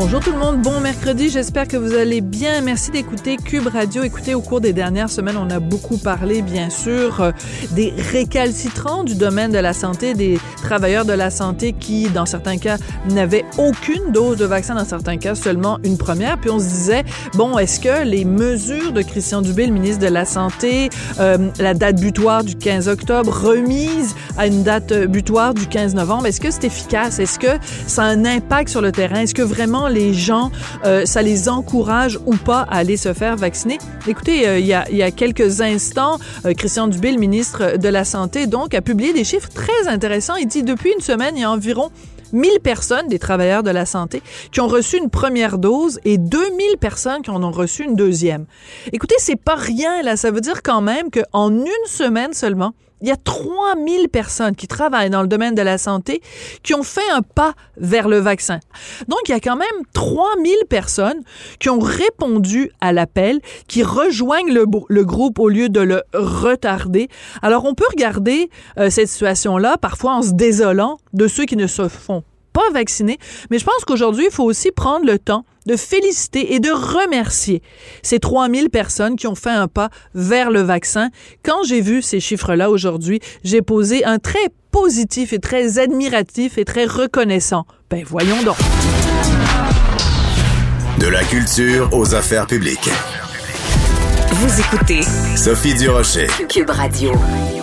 Bonjour tout le monde, bon mercredi, j'espère que vous allez bien. Merci d'écouter Cube Radio. Écoutez, au cours des dernières semaines, on a beaucoup parlé, bien sûr, euh, des récalcitrants du domaine de la santé, des travailleurs de la santé qui, dans certains cas, n'avaient aucune dose de vaccin, dans certains cas, seulement une première. Puis on se disait, bon, est-ce que les mesures de Christian Dubé, le ministre de la Santé, euh, la date butoir du 15 octobre, remise à une date butoir du 15 novembre, est-ce que c'est efficace? Est-ce que ça a un impact sur le terrain? Est-ce que vraiment les gens, euh, ça les encourage ou pas à aller se faire vacciner. Écoutez, euh, il, y a, quelques instants, euh, Christian Dubé, le ministre de la Santé, donc, a publié des chiffres très intéressants. Il dit depuis une semaine, il y a environ 1000 personnes, des travailleurs de la santé, qui ont reçu une première dose et 2000 personnes qui en ont reçu une deuxième. Écoutez, c'est pas rien, là. Ça veut dire quand même qu'en une semaine seulement, il y a 3000 personnes qui travaillent dans le domaine de la santé qui ont fait un pas vers le vaccin. Donc, il y a quand même 3000 personnes qui ont répondu à l'appel, qui rejoignent le, groupe au lieu de le retarder. Alors, on peut regarder euh, cette situation-là parfois en se désolant de ceux qui ne se font pas vacciner. Mais je pense qu'aujourd'hui, il faut aussi prendre le temps de féliciter et de remercier ces 3000 personnes qui ont fait un pas vers le vaccin. Quand j'ai vu ces chiffres-là aujourd'hui, j'ai posé un très positif et très admiratif et très reconnaissant. Ben voyons donc. De la culture aux affaires publiques. Vous écoutez Sophie Durocher. Cube Radio.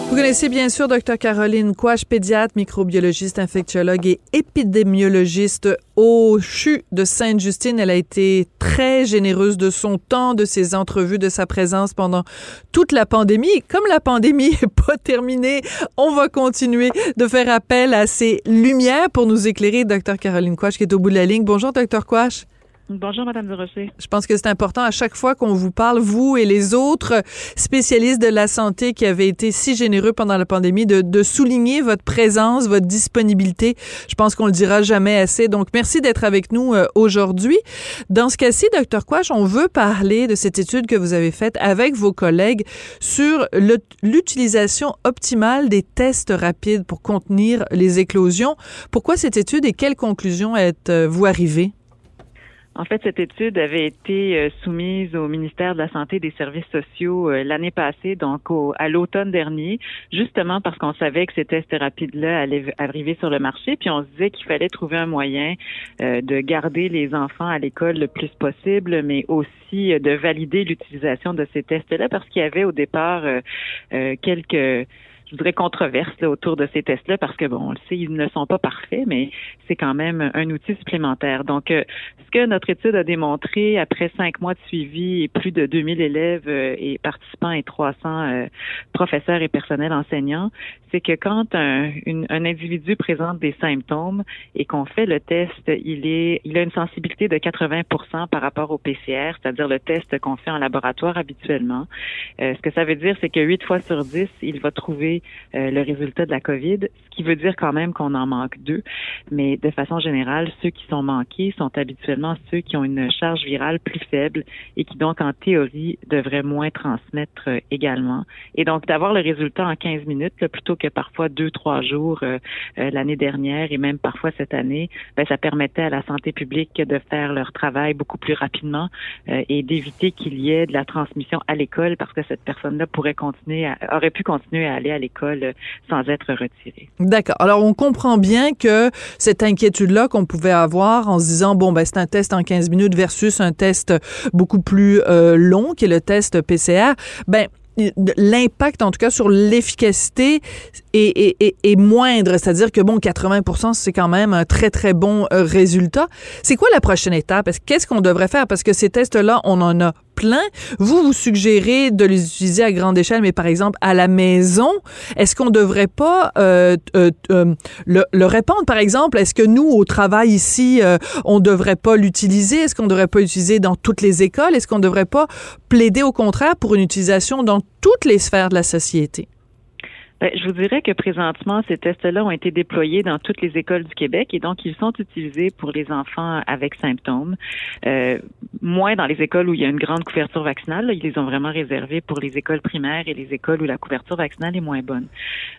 Vous connaissez bien sûr Dr Caroline Quash, pédiatre, microbiologiste, infectiologue et épidémiologiste au CHU de Sainte-Justine. Elle a été très généreuse de son temps, de ses entrevues, de sa présence pendant toute la pandémie. Comme la pandémie n'est pas terminée, on va continuer de faire appel à ses lumières pour nous éclairer. Dr Caroline Quash qui est au bout de la ligne. Bonjour Dr Quash. Bonjour, Madame Durocher. Je pense que c'est important à chaque fois qu'on vous parle, vous et les autres spécialistes de la santé qui avaient été si généreux pendant la pandémie, de, de souligner votre présence, votre disponibilité. Je pense qu'on le dira jamais assez. Donc, merci d'être avec nous euh, aujourd'hui. Dans ce cas-ci, Dr. Quash, on veut parler de cette étude que vous avez faite avec vos collègues sur l'utilisation optimale des tests rapides pour contenir les éclosions. Pourquoi cette étude et quelles conclusions êtes-vous arrivées? En fait, cette étude avait été euh, soumise au ministère de la Santé et des Services sociaux euh, l'année passée, donc au, à l'automne dernier, justement parce qu'on savait que ces tests rapides-là allaient arriver sur le marché, puis on se disait qu'il fallait trouver un moyen euh, de garder les enfants à l'école le plus possible, mais aussi de valider l'utilisation de ces tests-là, parce qu'il y avait au départ quelques je voudrais, controverse autour de ces tests-là parce que, bon, on le sait, ils ne sont pas parfaits, mais c'est quand même un outil supplémentaire. Donc, euh, ce que notre étude a démontré après cinq mois de suivi et plus de 2000 élèves euh, et participants et 300 euh, professeurs et personnels enseignants, c'est que quand un, une, un individu présente des symptômes et qu'on fait le test, il est, il a une sensibilité de 80% par rapport au PCR, c'est-à-dire le test qu'on fait en laboratoire habituellement. ce que ça veut dire, c'est que 8 fois sur 10, il va trouver utiliser le résultat de la COVID, ce qui veut dire quand même qu'on en manque deux. Mais de façon générale, ceux qui sont manqués sont habituellement ceux qui ont une charge virale plus faible et qui donc en théorie devraient moins transmettre également. Et donc d'avoir le résultat en 15 minutes plutôt que parfois deux, trois jours l'année dernière et même parfois cette année, ben, ça permettait à la santé publique de faire leur travail beaucoup plus rapidement euh, et d'éviter qu'il y ait de la transmission à l'école parce que cette personne-là pourrait continuer, aurait pu continuer à aller à l'école euh, sans être retirée. D'accord. Alors on comprend bien que cette inquiétude-là qu'on pouvait avoir en se disant bon ben c'est un test en 15 minutes versus un test beaucoup plus euh, long qui est le test PCR, ben l'impact, en tout cas, sur l'efficacité est, est, moindre. C'est-à-dire que, bon, 80 c'est quand même un très, très bon euh, résultat. C'est quoi la prochaine étape? Qu'est-ce qu'on devrait faire? Parce que ces tests-là, on en a plein. Vous, vous suggérez de les utiliser à grande échelle, mais par exemple à la maison. Est-ce qu'on devrait pas euh, euh, euh, le, répandre, par exemple? Est-ce que nous, au travail ici, on devrait pas l'utiliser? Est-ce qu'on devrait pas l'utiliser dans toutes les écoles? Est-ce qu'on devrait pas plaider au contraire pour une utilisation dans toutes les sphères de la société? Ben, je vous dirais que présentement, ces tests-là ont été déployés dans toutes les écoles du Québec et donc ils sont utilisés pour les enfants avec symptômes. Moins dans les écoles où il y a une grande couverture vaccinale. ils les ont vraiment réservés pour les écoles primaires et les écoles où la couverture vaccinale est moins bonne.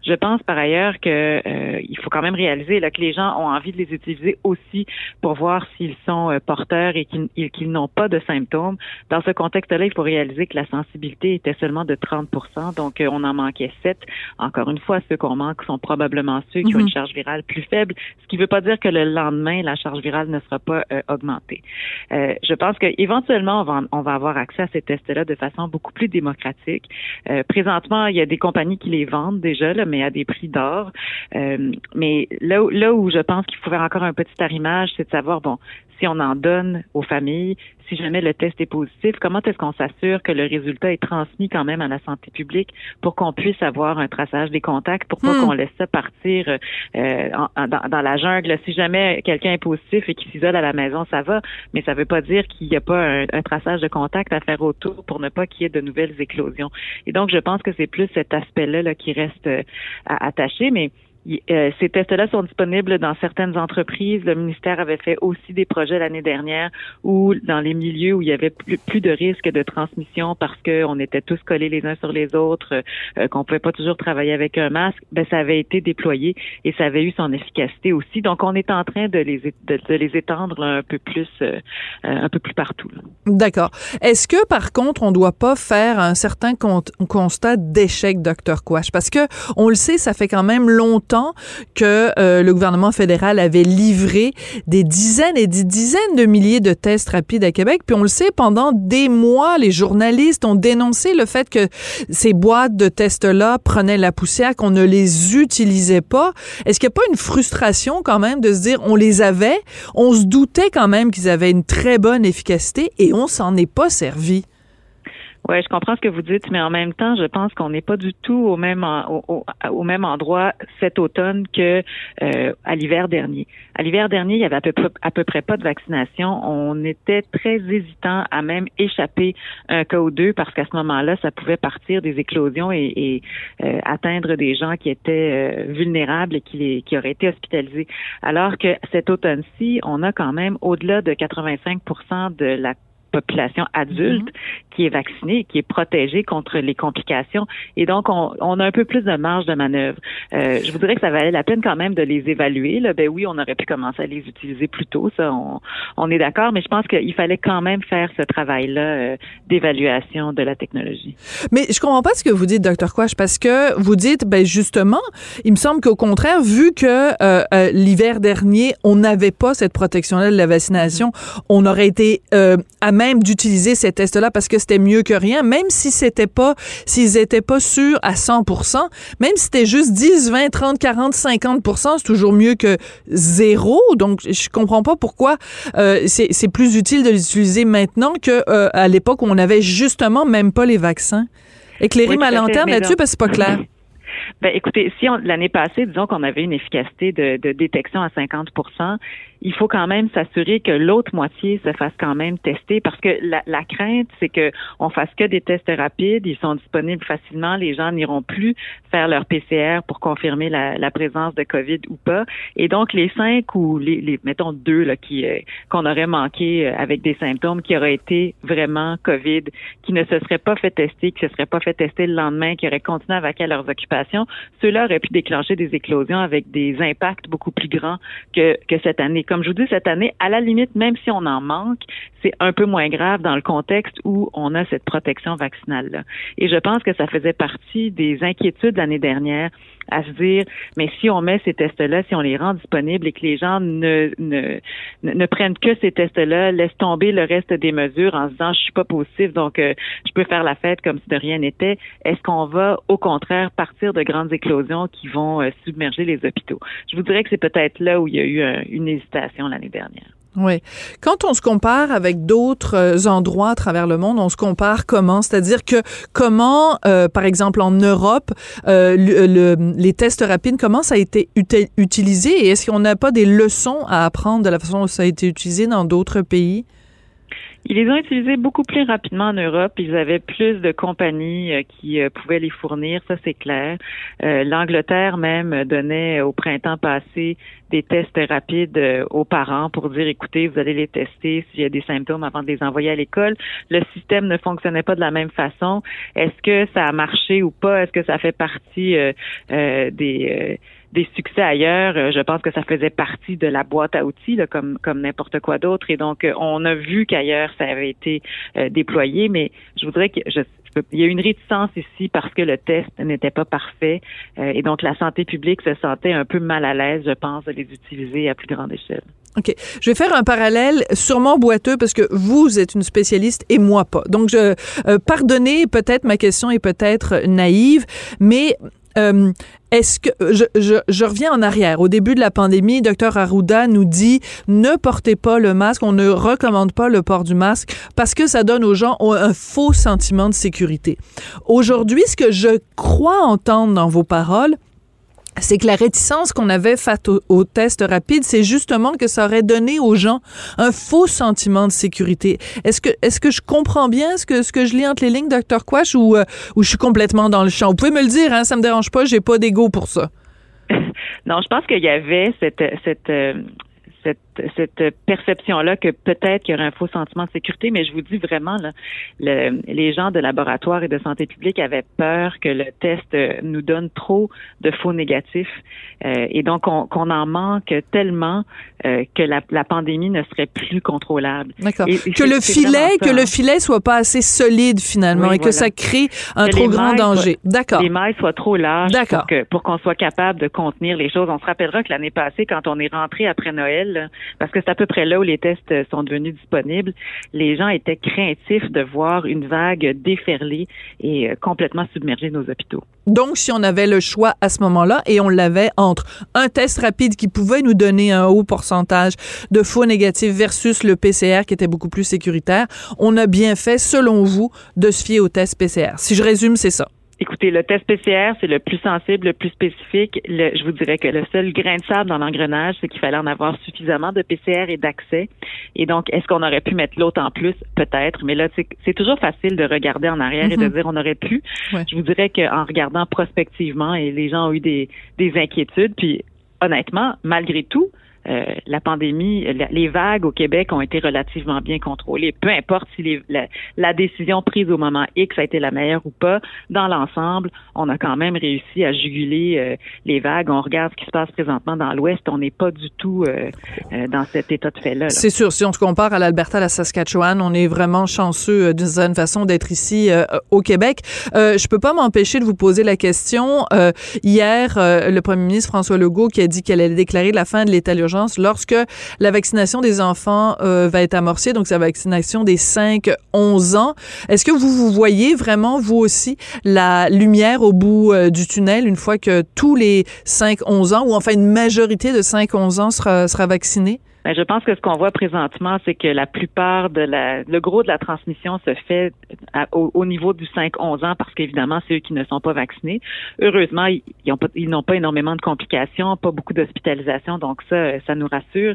Je pense par ailleurs que euh, il faut quand même réaliser là, que les gens ont envie de les utiliser aussi pour voir s'ils sont euh, porteurs et qu'ils n'ont pas de symptômes. Dans ce contexte-là, il faut réaliser que la sensibilité était seulement de 30% donc euh, on en manquait 7 encore une fois, ceux qu'on manque sont probablement ceux qui ont une mhm. charge virale plus faible, ce qui ne veut pas dire que le lendemain, la charge virale ne sera pas euh, augmentée. Euh, je pense qu'éventuellement, on va, on va avoir accès à ces tests-là de façon beaucoup plus démocratique. Euh, présentement, il y a des compagnies qui les vendent déjà, mais à des prix d'or. mais là, là où je pense qu'il faut faire encore un petit arrimage, c'est de savoir, bon, si on en donne aux familles, si jamais le test est positif, comment est-ce qu'on s'assure que le résultat est transmis quand même à la santé publique pour qu'on puisse avoir un traçage des contacts, pour pas hmm. qu'on laisse ça partir euh, dans, la jungle? Si jamais quelqu'un est positif et qu'il s'isole à la maison, ça va, mais ça veut pas dire qu'il n'y a pas un, traçage de contact à faire autour pour ne pas qu'il y ait de nouvelles éclosions. Et donc, je pense que c'est plus cet aspect-là là, qui reste euh, attaché, mais euh, ces tests-là sont disponibles dans certaines entreprises. Le ministère avait fait aussi des projets l'année dernière où, dans les milieux où il y avait plus, de risques de transmission parce qu'on était tous collés les uns sur les autres, euh, qu'on pouvait pas toujours travailler avec un masque, ben ça avait été déployé et ça avait eu son efficacité aussi. Donc, on est en train de les de, les étendre un peu plus euh, un peu plus partout. D'accord. Est-ce que par contre, on doit pas faire un certain constat d'échec, docteur Quash, parce que on le sait, ça fait quand même longtemps que euh, le gouvernement fédéral avait livré des dizaines et des dizaines de milliers de tests rapides à Québec. Puis on le sait, pendant des mois, les journalistes ont dénoncé le fait que ces boîtes de tests-là prenaient la poussière, qu'on ne les utilisait pas. Est-ce qu'il n'y a pas une frustration quand même de se dire on les avait, on se doutait quand même qu'ils avaient une très bonne efficacité et on s'en est pas servi? Oui, je comprends ce que vous dites, mais en même temps, je pense qu'on n'est pas du tout au même au, au, même endroit cet automne que euh, à l'hiver dernier. À l'hiver dernier, il y avait à peu, près, pas de vaccination. On était très hésitant à même échapper un cas ou deux parce qu'à ce moment-là, ça pouvait partir des éclosions et, et euh, atteindre des gens qui étaient euh, vulnérables et qui, qui auraient été hospitalisés. Alors que cet automne-ci, on a quand même au-delà de 85% de la population adulte mhm. qui est vaccinée, qui est protégée contre les complications. Et donc, on, on a un peu plus de marge de manœuvre. Euh, je vous dirais que ça valait la peine quand même de les évaluer. Là. Ben oui, on aurait pu commencer à les utiliser plus tôt, ça, on, on est d'accord, mais je pense qu'il fallait quand même faire ce travail-là euh, d'évaluation de la technologie. Mais je comprends pas ce que vous dites, docteur Quash, parce que vous dites, ben justement, il me semble qu'au contraire, vu que euh, euh l'hiver dernier, on n'avait pas cette protection-là de la vaccination, on aurait été euh, à même d'utiliser ces tests-là parce que c'était mieux que rien, même si c'était pas, s'ils étaient pas sûrs à 100%, même si c'était juste 10, 20, 30, 40, 50%, c'est toujours mieux que zéro. Donc, je comprends pas pourquoi euh, c'est plus utile de les utiliser maintenant que euh, à l'époque où on avait justement même pas les vaccins. Éclairez ma lanterne là-dessus parce que c'est pas clair. Ben, écoutez, si l'année passée, disons qu'on avait une efficacité de, de détection à 50 il faut quand même s'assurer que l'autre moitié se fasse quand même tester parce que la, la crainte, c'est que on fasse que des tests rapides, ils sont disponibles facilement, les gens n'iront plus faire leur PCR pour confirmer la, la, présence de COVID ou pas. Et donc les cinq ou les, les mettons deux là qui euh, qu'on aurait manqué euh, avec des symptômes qui auraient été vraiment COVID, qui ne se seraient pas fait tester, qui se seraient pas fait tester le lendemain, qui auraient continué à vaquer à leurs occupations, ceux-là auraient pu déclencher des éclosions avec des impacts beaucoup plus grands que, que cette année comme je vous dis, cette année, à la limite, même si on en manque, c'est un peu moins grave dans le contexte où on a cette protection vaccinale-là. Et je pense que ça faisait partie des inquiétudes l'année dernière à se dire, mais si on met ces tests-là, si on les rend disponibles et que les gens ne, ne, ne prennent que ces tests-là, laissent tomber le reste des mesures en se disant, je suis pas positif, donc euh, je peux faire la fête comme si de rien n'était, est-ce qu'on va au contraire partir de grandes éclosions qui vont euh, submerger les hôpitaux? Je vous dirais que c'est peut-être là où il y a eu euh, une hésitation l'année dernière. Oui. Quand on se compare avec d'autres euh, endroits à travers le monde, on se compare comment? C'est-à-dire que comment, euh, par exemple en Europe, euh, les tests rapides, comment ça a été utilisé? Et est-ce qu'on n'a pas des leçons à apprendre de la façon dont ça a été utilisé dans d'autres pays? Ils les ont utilisés beaucoup plus rapidement en Europe. Ils avaient plus de compagnies euh, qui euh, pouvaient les fournir, ça c'est clair. Euh, L'Angleterre même donnait au printemps passé des tests rapides aux parents pour dire écoutez, vous allez les tester s'il y a des symptômes avant de les envoyer à l'école. Le système ne fonctionnait pas de la même façon. Est-ce que ça a marché ou pas? Est-ce que ça fait partie des des succès ailleurs, euh, je pense que ça faisait partie de la boîte à outils, comme, comme n'importe quoi d'autre. Et donc, euh, on a vu qu'ailleurs, ça avait été euh, déployé, mais je voudrais que je, il y a une réticence ici parce que le test n'était pas parfait et donc la santé publique se sentait un peu mal à l'aise, je pense, de les utiliser à plus grande échelle. OK. Je vais faire un parallèle sûrement boiteux parce que vous êtes une spécialiste et moi pas. Donc, je, pardonnez peut-être ma question est peut-être naïve, mais euh, est-ce que je, je, je, reviens en arrière au début de la pandémie, docteur Arruda nous dit ne portez pas le masque, on ne recommande pas le port du masque parce que ça donne aux gens un faux sentiment de sécurité. Aujourd'hui, ce que je crois entendre dans vos paroles, c'est que la réticence qu'on avait face au, test rapide, c'est justement que ça aurait donné aux gens un faux sentiment de sécurité. Est-ce que est-ce que je comprends bien ce que ce que je lis entre les lignes, docteur Quash, ou euh, ou je suis complètement dans le champ? Vous pouvez me le dire, hein, ça me dérange pas, j'ai pas d'ego pour ça. non, je pense qu'il y avait cette cette euh, cette, perception-là que peut-être qu'il y aurait un faux sentiment de sécurité, mais je vous dis vraiment, là, les gens de laboratoire et de santé publique avaient peur que le test euh, nous donne trop de faux négatifs euh, et donc qu'on en manque tellement euh, que la, pandémie ne serait plus contrôlable. D'accord. Que le filet, que le filet soit pas assez solide finalement et que ça crée un trop grand danger. D'accord. Les mailles soient trop larges pour pour qu'on soit capable de contenir les choses. On se rappellera que l'année passée, quand on est rentré après Noël, parce que c'est à peu près là où les tests sont devenus disponibles. Les gens étaient craintifs de voir une vague déferler et euh, complètement submerger nos hôpitaux. Donc, si on avait le choix à ce moment-là, et on l'avait entre un test rapide qui pouvait nous donner un haut pourcentage de faux négatifs versus le PCR qui était beaucoup plus sécuritaire, on a bien fait, selon vous, de se fier au test PCR. Si je résume, c'est ça. Écoutez, le test PCR, c'est le plus sensible, le plus spécifique. je vous dirais que le seul grain de sable dans l'engrenage, c'est qu'il fallait en avoir suffisamment de PCR et d'accès. Et donc, est-ce qu'on aurait pu mettre l'autre en plus? Peut-être. Mais là, c'est toujours facile de regarder en arrière et de mm-hmm. dire on aurait pu. Je vous dirais qu'en regardant prospectivement, et les gens ont eu des, des inquiétudes, puis honnêtement, malgré tout, euh, la pandémie, les vagues au Québec ont été relativement bien contrôlées. Peu importe si la, décision prise au moment X a été la meilleure ou pas, dans l'ensemble, on a quand même réussi à juguler euh, les vagues. On regarde ce qui se passe présentement dans l'Ouest, on n'est pas du tout euh, dans cet état de fait-là. C'est sûr, si on se compare à l'Alberta, à la Saskatchewan, on est vraiment chanceux d'une certaine façon d'être ici au Québec. je peux pas m'empêcher de vous poser la question. hier, le premier ministre François Legault qui a dit qu'elle allait déclarer la fin de l'état d'urgence lorsque la vaccination des enfants euh, va être amorcée, donc sa vaccination des 5-11 ans. Est-ce que vous vous voyez vraiment, vous aussi, la lumière au bout euh, du tunnel une fois que tous les 5-11 ans, ou enfin une majorité de 5-11 ans sera, sera vaccinée? Ben, je pense que ce qu'on voit présentement, c'est que la plupart de la, le gros de la transmission se fait au, niveau du 5-11 ans parce qu'évidemment, ceux qui ne sont pas vaccinés, heureusement, ils n'ont pas, ils n'ont pas énormément de complications, pas beaucoup d'hospitalisation, donc ça, ça nous rassure.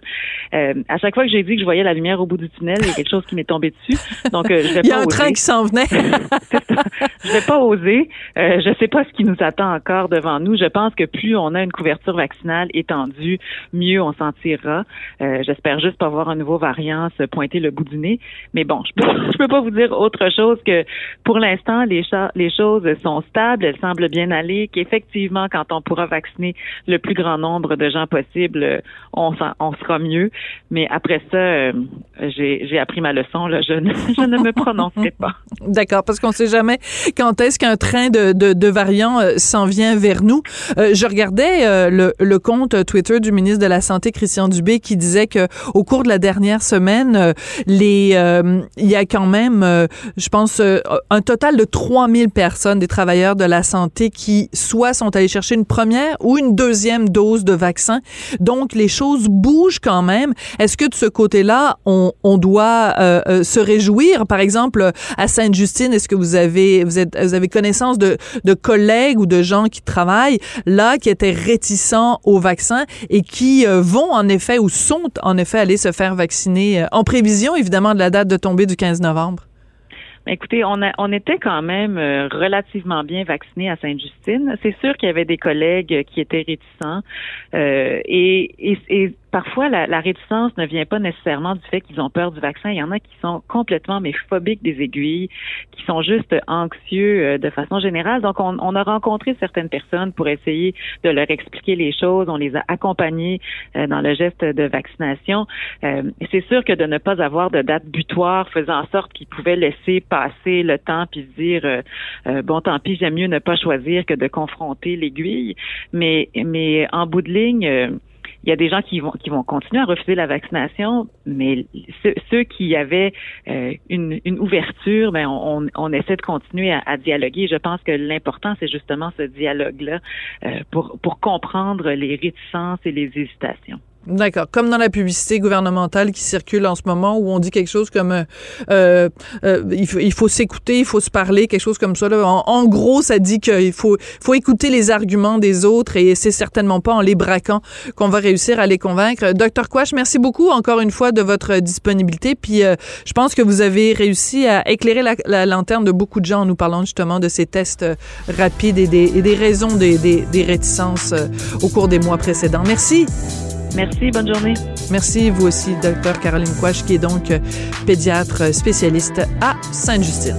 Euh, à chaque fois que j'ai dit que je voyais la lumière au bout du tunnel, il y a quelque chose qui m'est tombé dessus. Donc, euh, je vais il y a un train qui s'en venait. je vais pas oser. Euh, je sais pas ce qui nous attend encore devant nous. Je pense que plus on a une couverture vaccinale étendue, mieux on s'en tirera. Euh, j'espère juste pas voir un nouveau variant se pointer le bout du nez. Mais bon, je peux, peux pas vous dire autre chose que pour l'instant, les, choses sont stables, elles semblent bien aller, qu'effectivement, quand on pourra vacciner le plus grand nombre de gens possible, on, sera mieux. Mais après ça, euh, j'ai appris ma leçon. Là. Je, ne, ne me prononcerai pas. D'accord, parce qu'on sait jamais quand est-ce qu'un train de, variants euh, s'en vient vers nous. Euh, je regardais le, le, compte Twitter du ministre de la Santé, Christian Dubé, qui disait que au cours de la dernière semaine, les il y a quand même, je pense, un total de 3000 personnes, des travailleurs de la santé, qui soit sont allés chercher une première ou une deuxième dose de vaccin. Donc, les choses bougent quand même. Est-ce que de ce côté-là, on, on doit se réjouir? Par exemple, à Sainte-Justine, est-ce que vous avez, vous, êtes, vous avez connaissance de, de collègues ou de gens qui travaillent là, qui étaient réticents au vaccin et qui euh, vont en effet ou sont en effet allés se faire vacciner euh, en prévision évidemment de la date de tombée du 15 novembre? Écoutez, on, était quand même euh, relativement bien vaccinés à Sainte-Justine. C'est sûr qu'il y avait des collègues qui étaient réticents et, et, et, parfois, la, la, réticence ne vient pas nécessairement du fait qu'ils ont peur du vaccin. Il y en a qui sont complètement mais phobiques des aiguilles, qui sont juste anxieux euh, de façon générale. Donc, on, on, a rencontré certaines personnes pour essayer de leur expliquer les choses. On les a accompagnés euh, dans le geste de vaccination. Euh, c'est sûr que de ne pas avoir de date butoir faisait en sorte qu'ils pouvaient laisser passer le temps puis se dire bon, tant pis, j'aime mieux ne pas choisir que de confronter l'aiguille. Mais, mais en bout de ligne il y a des gens qui vont qui vont continuer à refuser la vaccination, mais ceux, qui avaient euh, une, une, ouverture, ben on, essaie de continuer à, dialoguer. Je pense que l'important c'est justement ce dialogue-là euh, pour pour comprendre les réticences et les hésitations. D'accord. Comme dans la publicité gouvernementale qui circule en ce moment où on dit quelque chose comme euh, euh, euh il faut, il faut s'écouter, il faut se parler, quelque chose comme ça. Là. En, gros, ça dit qu'il faut, faut écouter les arguments des autres et c'est certainement pas en les braquant qu'on va réussir à les convaincre. Docteur Quash, merci beaucoup encore une fois de votre disponibilité. Puis euh, je pense que vous avez réussi à éclairer la, la, lanterne de beaucoup de gens en nous parlant justement de ces tests rapides et des, et des raisons des, des, des réticences au cours des mois précédents. Merci. Merci, bonne journée. Merci, vous aussi, docteur Caroline Quash, qui est donc pédiatre spécialiste à Sainte-Justine.